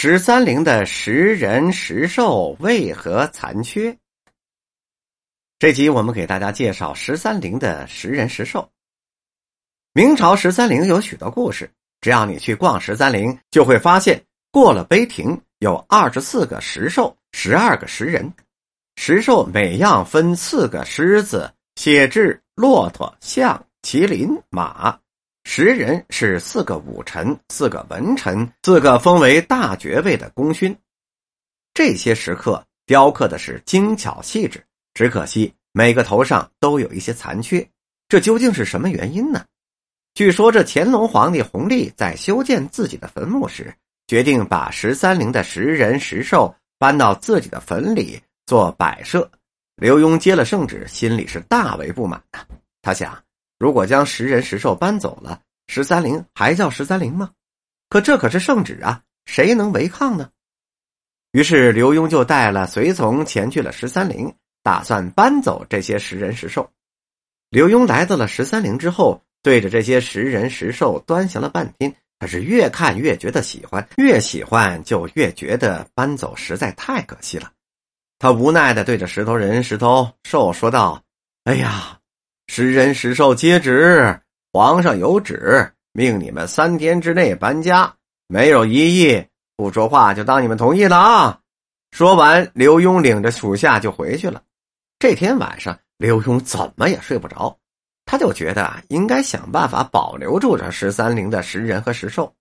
十三陵的石人石兽为何残缺？这集我们给大家介绍十三陵的石人石兽。明朝十三陵有许多故事，只要你去逛十三陵，就会发现过了碑亭有二十四个石兽，十二个石人。石兽每样分四个狮子、写志、骆驼、象、麒麟、马。十人是四个武臣，四个文臣，四个封为大爵位的功勋。这些石刻雕刻的是精巧细致，只可惜每个头上都有一些残缺。这究竟是什么原因呢？据说这乾隆皇帝弘历在修建自己的坟墓时，决定把十三陵的石人石兽搬到自己的坟里做摆设。刘墉接了圣旨，心里是大为不满的。他想。如果将十人石兽搬走了，十三陵还叫十三陵吗？可这可是圣旨啊，谁能违抗呢？于是刘墉就带了随从前去了十三陵，打算搬走这些十人石兽。刘墉来到了十三陵之后，对着这些十人石兽端详了半天，他是越看越觉得喜欢，越喜欢就越觉得搬走实在太可惜了。他无奈的对着石头人、石头兽说道：“哎呀！”十人十兽接旨，皇上有旨，命你们三天之内搬家，没有异议，不说话就当你们同意了啊！说完，刘墉领着属下就回去了。这天晚上，刘墉怎么也睡不着，他就觉得，应该想办法保留住这十三陵的石人和石兽。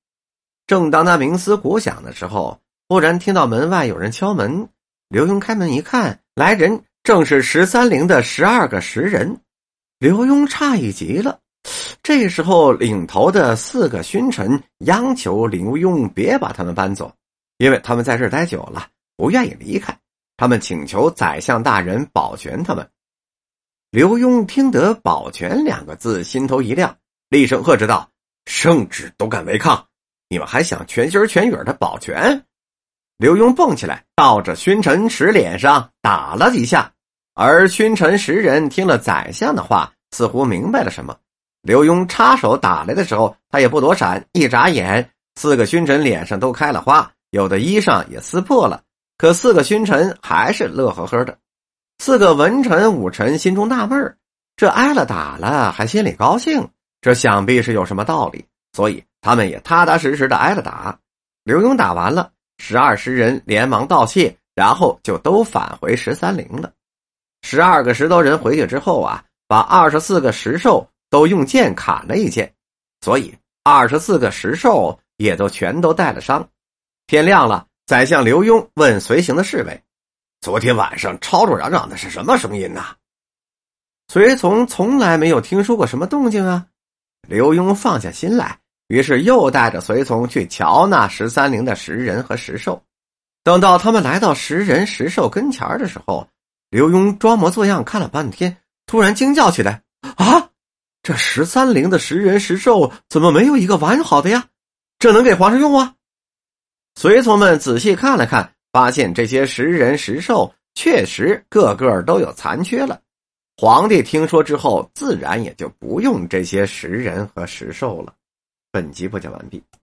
正当他冥思苦想的时候，忽然听到门外有人敲门。刘墉开门一看，来人正是十三陵的十二个石人。刘墉诧异极了，这时候领头的四个勋臣央求刘墉别把他们搬走，因为他们在这儿待久了，不愿意离开。他们请求宰相大人保全他们。刘墉听得“保全”两个字，心头一亮，厉声呵斥道：“圣旨都敢违抗，你们还想全心全意的保全？”刘墉蹦起来，照着勋臣石脸上打了几下。而勋臣十人听了宰相的话，似乎明白了什么。刘墉插手打来的时候，他也不躲闪，一眨眼，四个勋臣脸上都开了花，有的衣裳也撕破了。可四个勋臣还是乐呵呵的。四个文臣武臣心中纳闷这挨了打了还心里高兴，这想必是有什么道理，所以他们也踏踏实实的挨了打。刘墉打完了，十二十人连忙道谢，然后就都返回十三陵了。十二个石头人回去之后啊，把二十四个石兽都用剑砍了一剑，所以二十四个石兽也都全都带了伤。天亮了，宰相刘墉问随行的侍卫：“昨天晚上吵吵嚷嚷的是什么声音呢？”随从从来没有听说过什么动静啊。刘墉放下心来，于是又带着随从去瞧那十三陵的石人和石兽。等到他们来到石人石兽跟前的时候，刘墉装模作样看了半天，突然惊叫起来：“啊，这十三陵的十人石兽怎么没有一个完好的呀？这能给皇上用啊？”随从们仔细看了看，发现这些十人石兽确实个个都有残缺了。皇帝听说之后，自然也就不用这些石人和石兽了。本集播讲完毕。